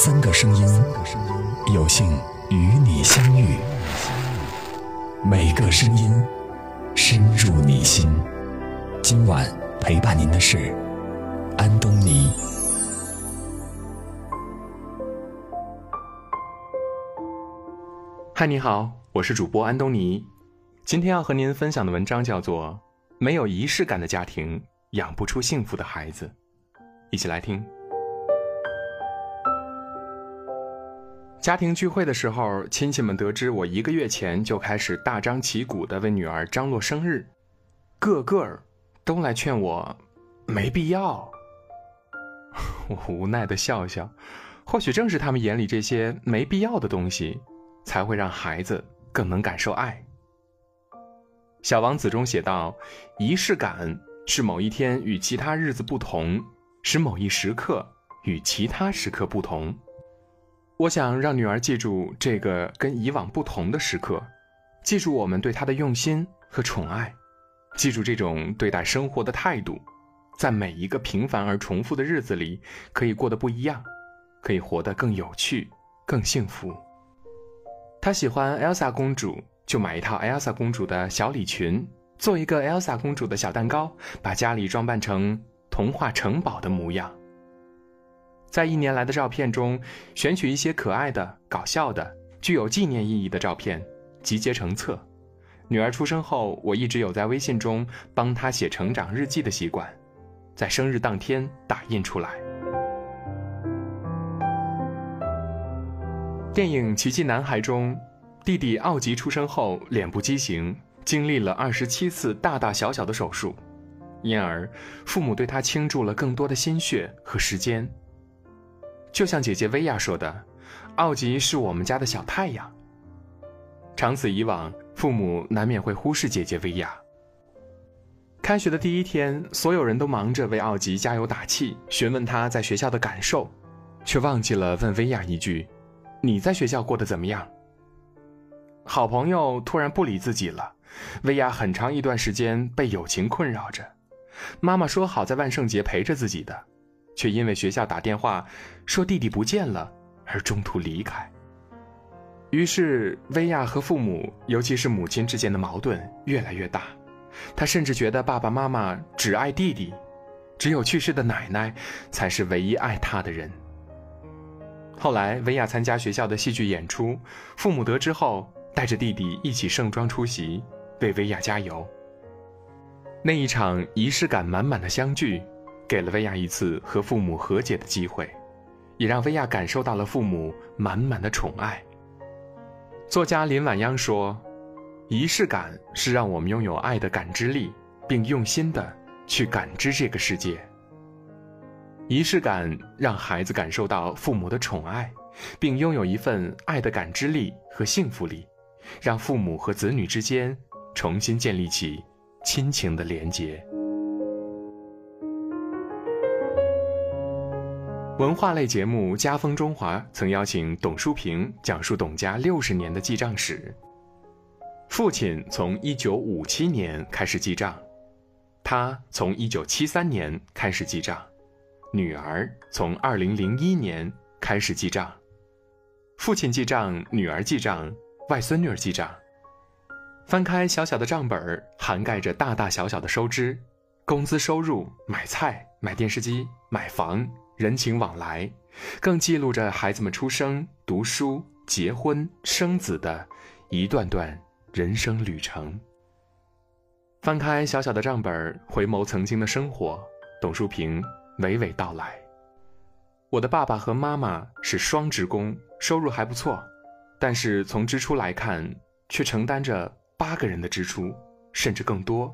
三个声音，有幸与你相遇。每个声音深入你心。今晚陪伴您的是安东尼。嗨，你好，我是主播安东尼。今天要和您分享的文章叫做《没有仪式感的家庭养不出幸福的孩子》，一起来听。家庭聚会的时候，亲戚们得知我一个月前就开始大张旗鼓的为女儿张罗生日，个个都来劝我，没必要。我无奈的笑笑，或许正是他们眼里这些没必要的东西，才会让孩子更能感受爱。小王子中写道：“仪式感是某一天与其他日子不同，使某一时刻与其他时刻不同。”我想让女儿记住这个跟以往不同的时刻，记住我们对她的用心和宠爱，记住这种对待生活的态度，在每一个平凡而重复的日子里，可以过得不一样，可以活得更有趣、更幸福。她喜欢 Elsa 公主，就买一套 Elsa 公主的小礼裙，做一个 Elsa 公主的小蛋糕，把家里装扮成童话城堡的模样。在一年来的照片中，选取一些可爱的、搞笑的、具有纪念意义的照片，集结成册。女儿出生后，我一直有在微信中帮她写成长日记的习惯，在生日当天打印出来。电影《奇迹男孩》中，弟弟奥吉出生后脸部畸形，经历了二十七次大大小小的手术，因而父母对他倾注了更多的心血和时间。就像姐姐薇娅说的：“奥吉是我们家的小太阳。”长此以往，父母难免会忽视姐姐薇娅。开学的第一天，所有人都忙着为奥吉加油打气，询问他在学校的感受，却忘记了问薇娅一句：“你在学校过得怎么样？”好朋友突然不理自己了，薇娅很长一段时间被友情困扰着。妈妈说好在万圣节陪着自己的。却因为学校打电话说弟弟不见了而中途离开。于是，薇娅和父母，尤其是母亲之间的矛盾越来越大。她甚至觉得爸爸妈妈只爱弟弟，只有去世的奶奶才是唯一爱她的人。后来，薇娅参加学校的戏剧演出，父母得知后，带着弟弟一起盛装出席，为薇娅加油。那一场仪式感满满的相聚。给了薇娅一次和父母和解的机会，也让薇娅感受到了父母满满的宠爱。作家林晚央说：“仪式感是让我们拥有爱的感知力，并用心的去感知这个世界。仪式感让孩子感受到父母的宠爱，并拥有一份爱的感知力和幸福力，让父母和子女之间重新建立起亲情的连结。”文化类节目《家风中华》曾邀请董书平讲述董家六十年的记账史。父亲从一九五七年开始记账，他从一九七三年开始记账，女儿从二零零一年开始记账。父亲记账，女儿记账，外孙女儿记账。翻开小小的账本，涵盖着大大小小的收支、工资收入、买菜、买电视机、买房。人情往来，更记录着孩子们出生、读书、结婚、生子的一段段人生旅程。翻开小小的账本，回眸曾经的生活，董淑平娓娓道来：“我的爸爸和妈妈是双职工，收入还不错，但是从支出来看，却承担着八个人的支出，甚至更多。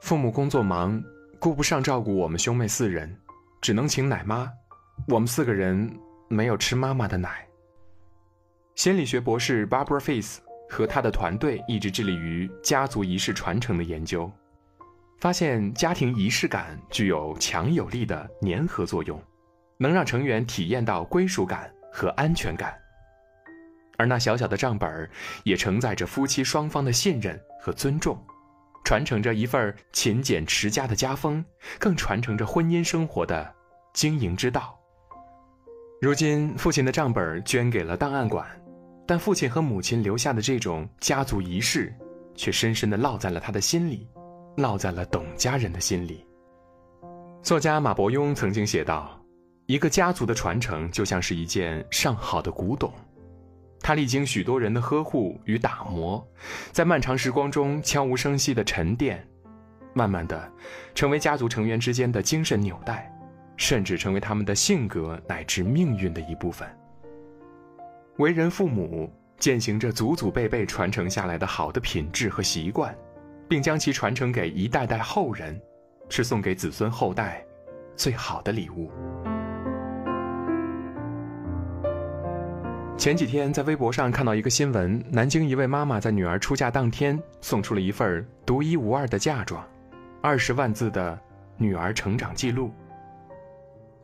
父母工作忙，顾不上照顾我们兄妹四人。”只能请奶妈，我们四个人没有吃妈妈的奶。心理学博士 Barbara Face 和他的团队一直致力于家族仪式传承的研究，发现家庭仪式感具有强有力的粘合作用，能让成员体验到归属感和安全感。而那小小的账本也承载着夫妻双方的信任和尊重。传承着一份勤俭持家的家风，更传承着婚姻生活的经营之道。如今，父亲的账本捐给了档案馆，但父亲和母亲留下的这种家族仪式，却深深地烙在了他的心里，烙在了董家人的心里。作家马伯庸曾经写道：“一个家族的传承，就像是一件上好的古董，它历经许多人的呵护与打磨，在漫长时光中悄无声息地沉淀，慢慢的，成为家族成员之间的精神纽带。”甚至成为他们的性格乃至命运的一部分。为人父母，践行着祖祖辈辈传承下来的好的品质和习惯，并将其传承给一代代后人，是送给子孙后代最好的礼物。前几天在微博上看到一个新闻：南京一位妈妈在女儿出嫁当天送出了一份独一无二的嫁妆，二十万字的女儿成长记录。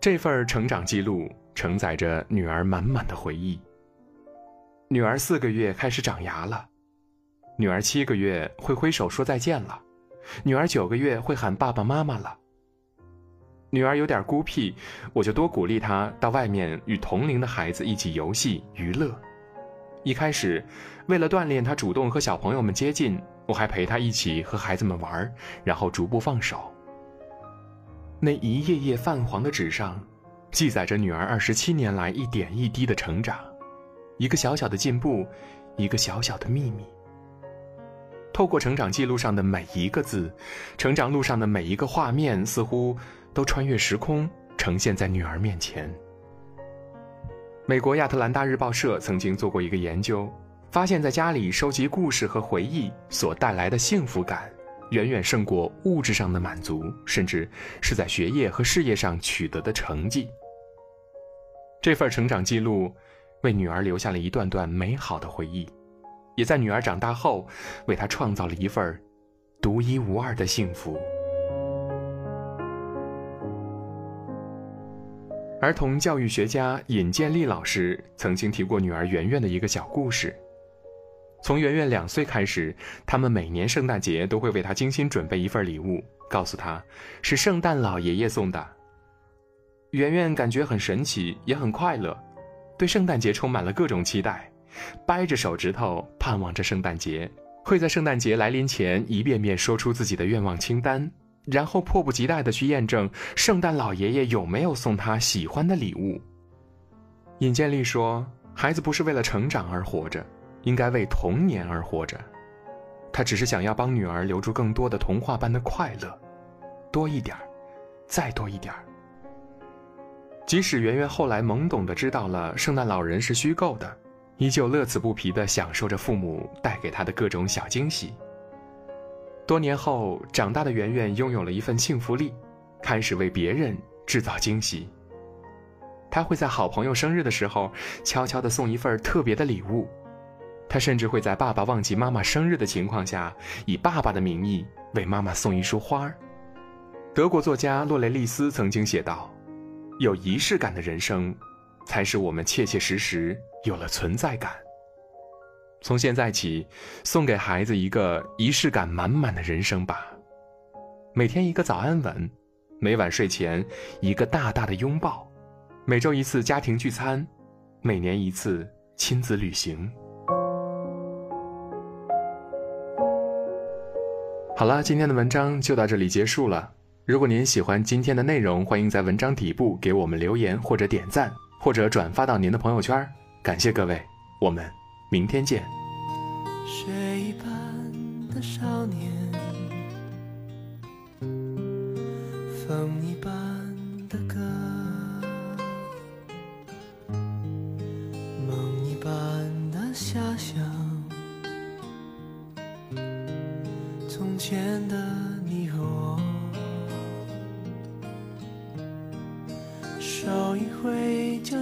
这份成长记录承载着女儿满满的回忆。女儿四个月开始长牙了，女儿七个月会挥手说再见了，女儿九个月会喊爸爸妈妈了。女儿有点孤僻，我就多鼓励她到外面与同龄的孩子一起游戏娱乐。一开始，为了锻炼她主动和小朋友们接近，我还陪她一起和孩子们玩，然后逐步放手。那一页页泛黄的纸上，记载着女儿二十七年来一点一滴的成长，一个小小的进步，一个小小的秘密。透过成长记录上的每一个字，成长路上的每一个画面，似乎都穿越时空，呈现在女儿面前。美国亚特兰大日报社曾经做过一个研究，发现，在家里收集故事和回忆所带来的幸福感。远远胜过物质上的满足，甚至是在学业和事业上取得的成绩。这份成长记录，为女儿留下了一段段美好的回忆，也在女儿长大后，为她创造了一份独一无二的幸福。儿童教育学家尹建莉老师曾经提过女儿圆圆的一个小故事。从圆圆两岁开始，他们每年圣诞节都会为她精心准备一份礼物，告诉她是圣诞老爷爷送的。圆圆感觉很神奇，也很快乐，对圣诞节充满了各种期待，掰着手指头盼望着圣诞节，会在圣诞节来临前一遍遍说出自己的愿望清单，然后迫不及待地去验证圣诞老爷爷有没有送他喜欢的礼物。尹建莉说：“孩子不是为了成长而活着。”应该为童年而活着，他只是想要帮女儿留住更多的童话般的快乐，多一点儿，再多一点儿。即使圆圆后来懵懂的知道了圣诞老人是虚构的，依旧乐此不疲的享受着父母带给他的各种小惊喜。多年后，长大的圆圆拥有了一份幸福力，开始为别人制造惊喜。他会在好朋友生日的时候，悄悄的送一份特别的礼物。他甚至会在爸爸忘记妈妈生日的情况下，以爸爸的名义为妈妈送一束花。德国作家洛雷利斯曾经写道：“有仪式感的人生，才使我们切切实实有了存在感。”从现在起，送给孩子一个仪式感满满的人生吧。每天一个早安吻，每晚睡前一个大大的拥抱，每周一次家庭聚餐，每年一次亲子旅行。好了，今天的文章就到这里结束了。如果您喜欢今天的内容，欢迎在文章底部给我们留言或者点赞，或者转发到您的朋友圈。感谢各位，我们明天见。水般的少年，风一般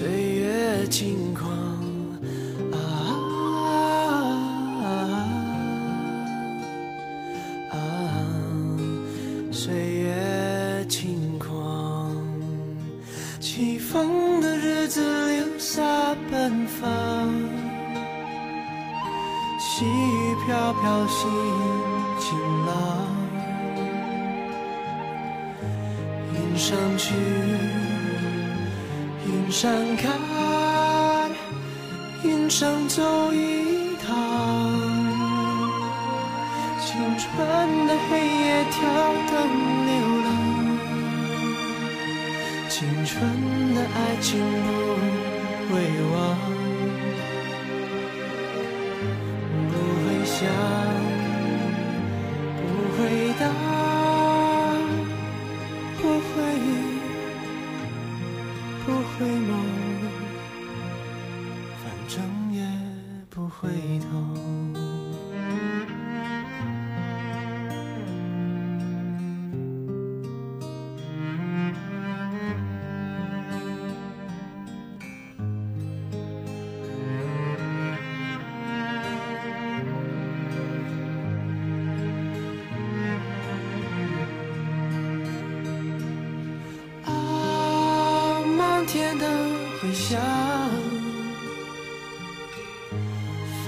岁月轻狂啊啊岁月轻狂起风的日子留下奔放细雨飘飘心晴朗云上去上看，云上走一趟，青春的黑夜跳灯流浪。青春的爱情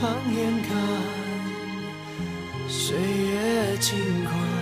放眼看，岁月轻狂。